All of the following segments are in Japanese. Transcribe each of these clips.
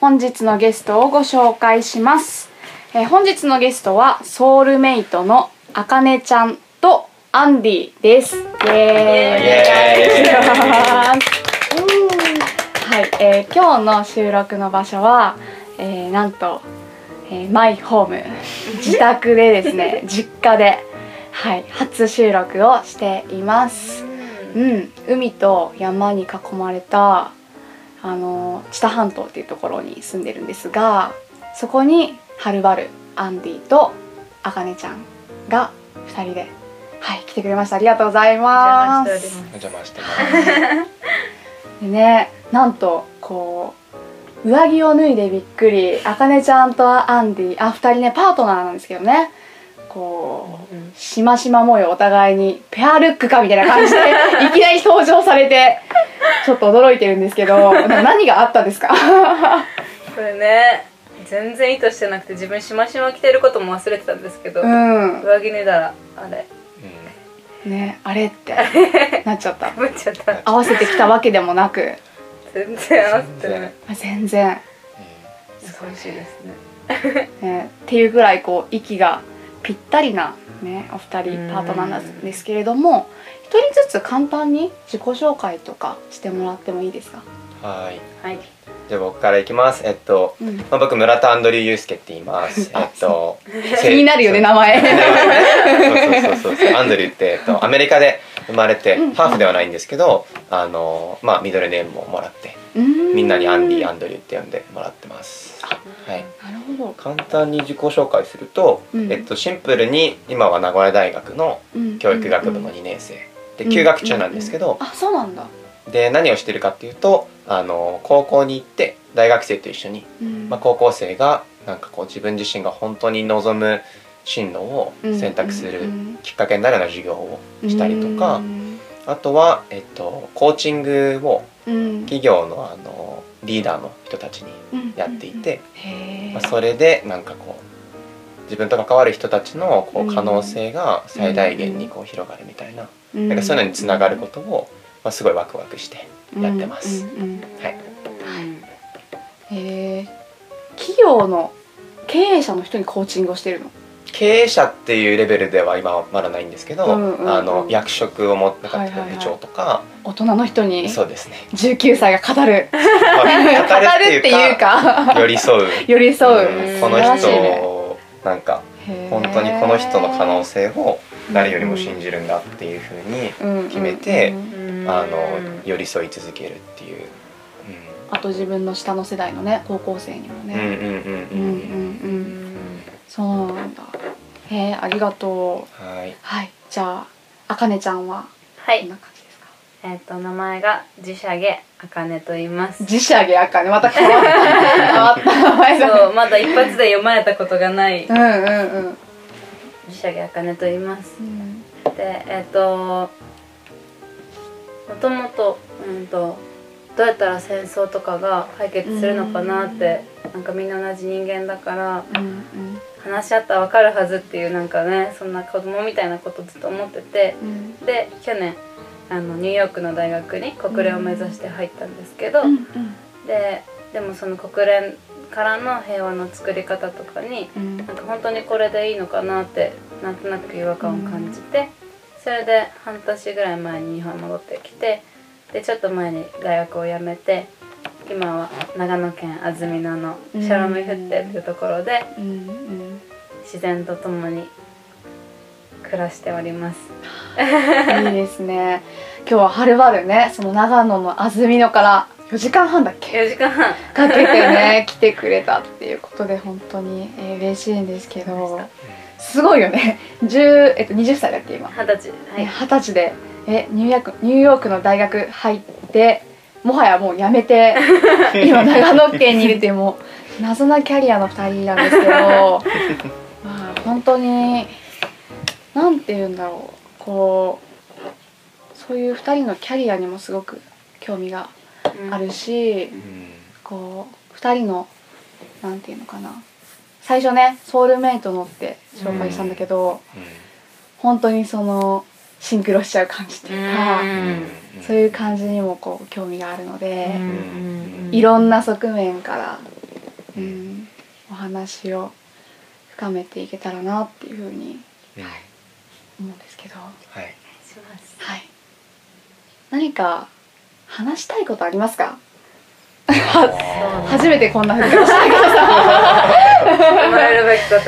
本日のゲストをご紹介します、えー本日のゲストはソウルメイトのあかねちゃんとアンディです。イエーイ。はい、えー今日の収録の場所は、えーなんと、えーマイホーム。自宅でですね 実家で、はい、初収録をしています、うん、海と山に囲まれたあの知多半島っていうところに住んでるんですがそこにはるばるアンディとあかねちゃんが2人で、はい、来てくれました。ありがとうございます。お邪魔してます。でねなんとこう上着を脱いでびっくりあかねちゃんとアンディあ二人ねパートナーなんですけどね。こうしましま模様お互いにペアルックかみたいな感じでいきなり登場されてちょっと驚いてるんですけどな何があったんですか？これね全然意図してなくて自分しましま着てることも忘れてたんですけど、うん。上着脱いだらあれ。ねあれってなっちゃった。ぶっちゃった。合わせてきたわけでもなく。全然合わせてない。あ全然。すごいしいですね。ね、っていうぐらいこう息がぴったりな、ね、お二人パートナーなんですけれども一人ずつ簡単に自己紹介とかしてもらってもいいですか、はい。はいじゃあ僕からいきます。えっと、うん、まあ、僕村田アンドリューユースケって言います。えっと、気になるよね名前そうそうそうそう。アンドリューって、えっと、アメリカで生まれて、うんハーフではないんですけど、あの、まあ、ミドルネームをもらって、みんなにアンディ、アンドリューって呼んでもらってます。はい。なるほど、簡単に自己紹介すると、うんえっと、シンプルに今は名古屋大学のうん教育学部の2年生休学中なんですけど、あそうなんだ、で何をしてるかっていうとあの高校に行って大学生と一緒に、うん。まあ、高校生がなんかこう自分自身が本当に望む進路を選択するうんきっかけになるような授業をしたりとか、うんあとは、えっと、コーチングをうん。企業のあのリーダーの人たちにうんやっていて、へえ、まあ、それでなんかこう自分と関わる人たちのこう可能性が最大限にこう広がるみたいな,、うん。なんかそういうのにつながることを、まあ、すごいワクワクしてやってます。はい。へえ企業の経営者の人にコーチングをしてるの？経営者っていうレベルでは今はまだないんですけど、うんうんうん。あの役職を持ったはいはいはい。部長とか、大人の人にそうですね、19歳が語る。まあ語るっていうか 寄り添う。寄り添う、うん。この人なんか本当にこの人の可能性を誰よりも信じるんだっていうふうに、決めてうん。うん。あの寄り添い続けるっていう、あと自分の下の世代のね高校生にもうん、うんうんうんねうんうんうん。そうなんだ。へえありがとう。はい。はい。じゃああかねちゃんははい。どんな感じ。ですかえっ、と名前が自社げあかねと言います。自社げあかね。また変わった。変わった名前だそうまだ一発で読まれたことがない。うんうんうん。自社げあかねと言います。うんでえっ、ともともとうんとどうやったら戦争とかが解決するのかなってなんかみんな同じ人間だからうん。話し合ったら分かるはずっていうなんかねそんな子供みたいなことずっと思ってて。うん。で去年あのニューヨークの大学に国連を目指して入ったんですけど、うんででもその国連からの平和の作り方とかにうん。なんか本当にこれでいいのかなってなんとなく違和感を感じて、それで半年ぐらい前に日本に戻ってきてでちょっと前に大学を辞めて今は長野県安曇野のシャロメフッテっていうところでうん。うん。自然と共に暮らしております。いいですね。今日ははるばるねその長野の安曇野から4時間半だっけ4時間半。かけてね来てくれたっていうことで本当に、えー嬉しいんですけどすごいよね。10、えっと、20歳だっけ今？二十歳。はい。ね二十歳でえニューヨークニューヨークの大学入ってもはやもう辞めて 今長野県にいるっていうもう謎なキャリアの2人なんですけど まあ本当になんて言うんだろうこうそういう2人のキャリアにもすごく興味があるし、うん。こう2人のなんていうのかな。最初ねソウルメイトのって紹介したんだけど、本当にそのシンクロしちゃう感じっていうか、うん。そういう感じにもこう興味があるので、うん。いろんな側面から、うん、お話を深めていけたらなっていうふうにうん思うんですけど、はい。します。はい、何か話したいことありますか？あ 初めてこんなふうにそう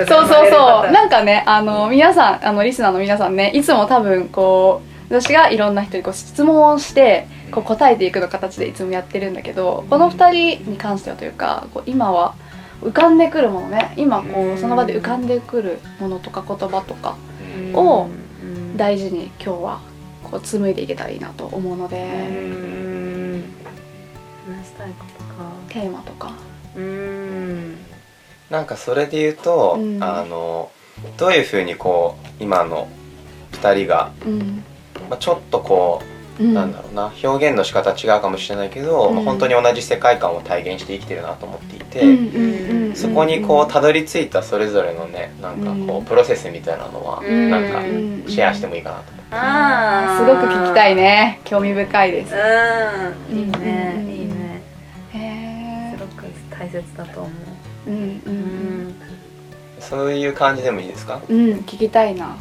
そうそう。ななんかねあの皆さんあのリスナーの皆さんねいつも多分こう私がいろんな人にこう質問をしてこう答えていくの形でいつもやってるんだけどこの2人に関してはというかこう今は浮かんでくるものね。今こうその場で浮かんでくるものとか言葉とかうん。をうん大事に今日はこう紡いでいけたらいいなと思うのでうん。話したいことか。テーマとか。うん。なんかそれで言うと、うん。あのどういうふうにこう今の2人が、うん。まあ、ちょっとこう、うん。なんだろうな。表現の仕方違うかもしれないけど、うん。まあ本当に同じ世界観を体現して生きてるなと思っていて、そこにこうたどり着いたそれぞれのねなんかこう、うん。プロセスみたいなのは、うん。なんかうん。シェアしてもいいかなと思って。あすごく聞きたいね。ね興味深いです。うん。いいね。うんいいね。へえすごく大切だと思う。うんううん。ん。そういう感じでもいいですか？うん聞きたいな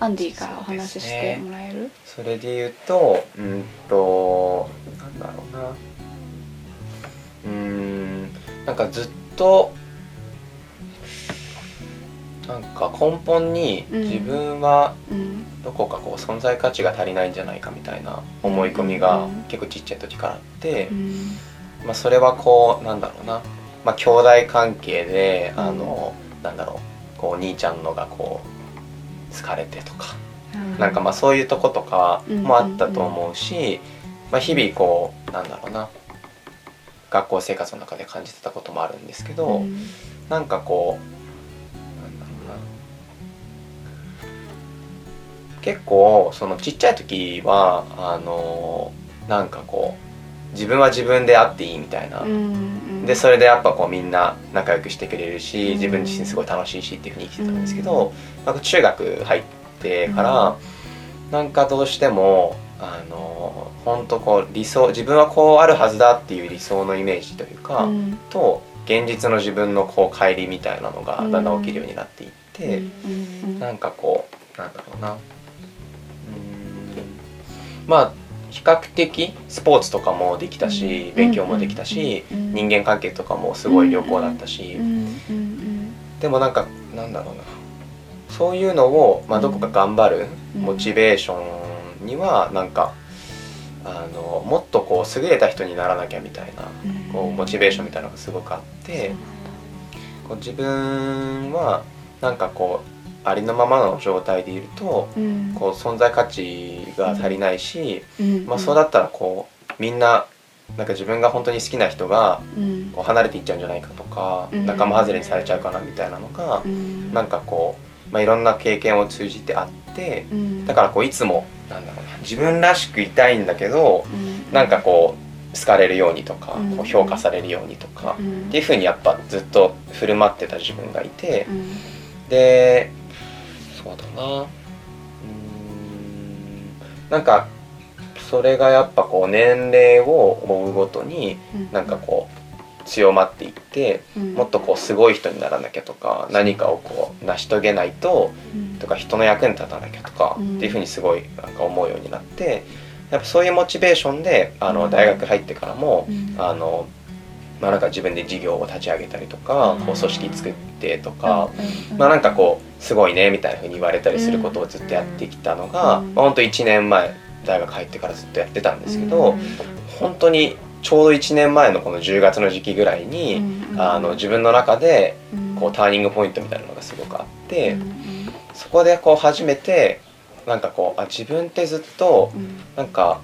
アンディからお話ししてもらえる？それで言うとうんとなんだろうな。うーんなんかずっとなんか根本にうん自分はうん。どこかこう存在価値が足りないんじゃないかみたいな思い込みがうん。結構ちっちゃい時からあってう、ん。まあ、それはこうなんだろうな、まあ、兄弟関係であの、なんだろう。こう兄ちゃんのがこう好かれてとか。なんかまあそういうとことかもあったと思うし、まあ、日々こうなんだろうな。学校生活の中で感じてたこともあるんですけど、うん。なんかこうなんだろうな。結構そのちっちゃい時はあのなんかこう自分は自分であっていいみたいな、うんでそれでやっぱこうみんな仲良くしてくれるしうん。自分自身すごい楽しいしっていうふうに生きてたんですけど、なん。か中学入ってから、うん。なんかどうしてもあの本当こう理想自分はこうあるはずだっていう理想のイメージというか、うん。と現実の自分のこう乖離みたいなのがだんだん起きるようになっていって、うん。なんかこうなんだろうな。うーん。まあ比較的スポーツとかもできたし、うん。勉強もできたし、うん。人間関係とかもすごい良好だったし、でもなんかなんだろうな。そういうのを、まあ、どこか頑張るうん。モチベーションにはなんかあのもっとこう優れた人にならなきゃみたいなうん。こうモチベーションみたいなのがすごくあってこう自分はなんかこうありのままの状態でいるとうん。こう存在価値が足りないし、うん。まあ、そうだったらこうみんななんか自分が本当に好きな人がうん。こう離れていっちゃうんじゃないかとか、うん。仲間外れにされちゃうかなみたいなのが、うん。なんかこう、まあ、いろんな経験を通じてあってうん。だからこういつもなんだろうな自分らしくいたいんだけどうん。なんかこう好かれるようにとか、うん。こう評価されるようにとか、うん。っていうふうにやっぱずっと振る舞ってた自分がいて、うん。でそうだな。うーん。なんかそれがやっぱこう年齢を追うごとになんかこう強まっていってうん。もっとこうすごい人にならなきゃとか何かをこう成し遂げないとうん。とか人の役に立たなきゃとかうん。っていうふうにすごいなんか思うようになってやっぱそういうモチベーションであうん。の大学入ってからもうん。あのまあなんか自分で事業を立ち上げたりとかうん。こう組織作ってとかうんまあなんかこうすごいねみたいなふうに言われたりすることをずっとやってきたのが、うんまあ、ほんと1年前大学入ってからずっとやってたんですけど、うん本当にちょうど1年前のこの10月の時期ぐらいに、うんあの自分の中でうん。こうターニングポイントみたいなのがすごくあって、うん。そこでこう初めてなんかこうあ自分ってずっとうん。なんか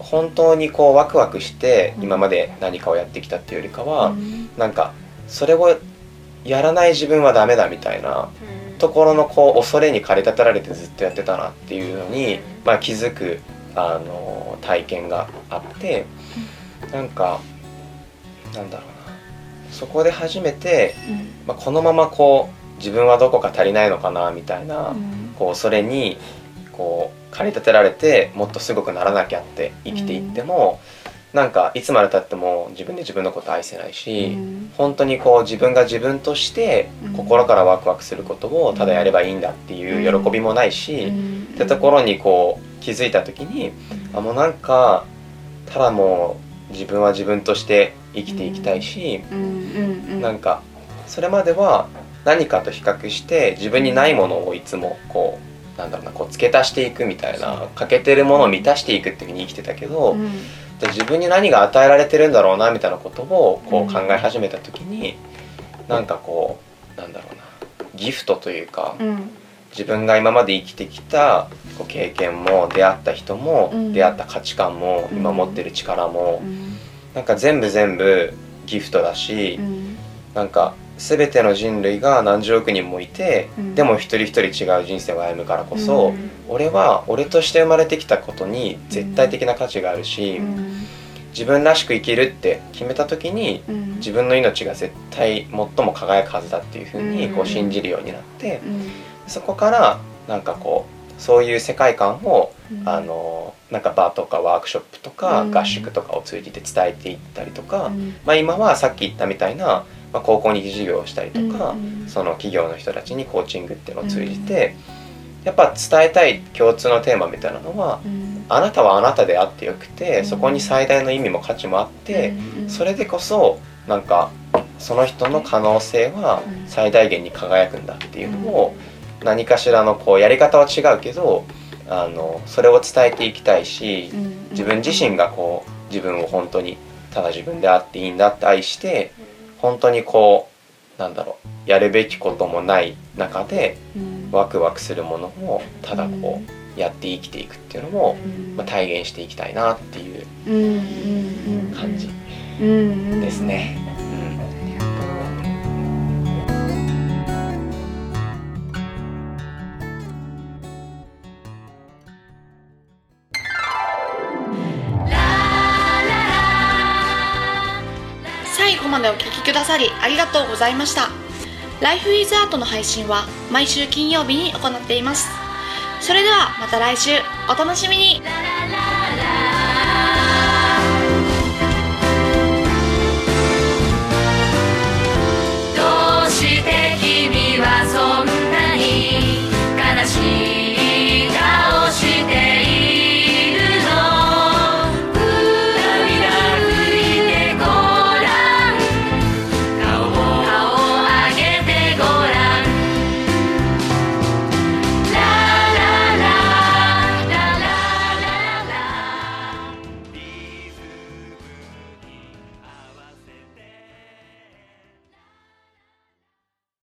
本当にこうワクワクしてうん。今まで何かをやってきたっていうよりかは、うん。なんかそれをやらない自分はダメだみたいなところのこう恐れに駆り立てられてずっとやってたなっていうのに、まあ、気づくあの体験があってなんかなんだろうな。そこで初めて、まあ、このままこう自分はどこか足りないのかなみたいな、こう恐れにこう駆り立てられてもっとすごくならなきゃって生きていっても、なんかいつまでたっても自分で自分のこと愛せないし、本当にこう自分が自分として心からワクワクすることをただやればいいんだっていう喜びもないし、ってところにこう気づいた時に、あもうなんかただもう自分は自分として生きていきたいし、なんかそれまでは何かと比較して自分にないものをいつもこうなんだろうなこう付け足していくみたいな欠けてるものを満たしていくっていうふうに生きてたけど、で自分に何が与えられてるんだろうなみたいなことをこう考え始めた時に、うん、なんかこうなんだろうなギフトというか、うん、自分が今まで生きてきたこう経験も出会った人も、うん、出会った価値観も、今持ってる力も、うん、なんか全部全部ギフトだし、うん、なんか全ての人類が何十億人もいて、うん、でも一人一人違う人生を歩むからこそ、うん、俺は俺として生まれてきたことに絶対的な価値があるし、うん、自分らしく生きるって決めた時に、自分の命が絶対最も輝くはずだっていうふうにこう信じるようになって、そこからなんかこうそういう世界観を、あのなんかバーとかワークショップとか合宿とかを通じて伝えていったりとか、まあ、今はさっき言ったみたいなまあ、高校に授業をしたりとか、うんうん、その企業の人たちにコーチングっていうのを通じて、うん、やっぱ伝えたい共通のテーマみたいなのは、うん、あなたはあなたであってよくて、そこに最大の意味も価値もあって、それでこそなんかその人の可能性は最大限に輝くんだっていうのを何かしらのこうやり方は違うけどあのそれを伝えていきたいし自分自身がこう自分を本当にただ自分であっていいんだって愛して本当にこうなんだろうやるべきこともない中で、ワクワクするものをただこう、やって生きていくっていうのも、まあ、体現していきたいなっていう感じですね。までお聴きくださりありがとうございました。Life is Art の配信は毎週金曜日に行っています。それではまた来週お楽しみに。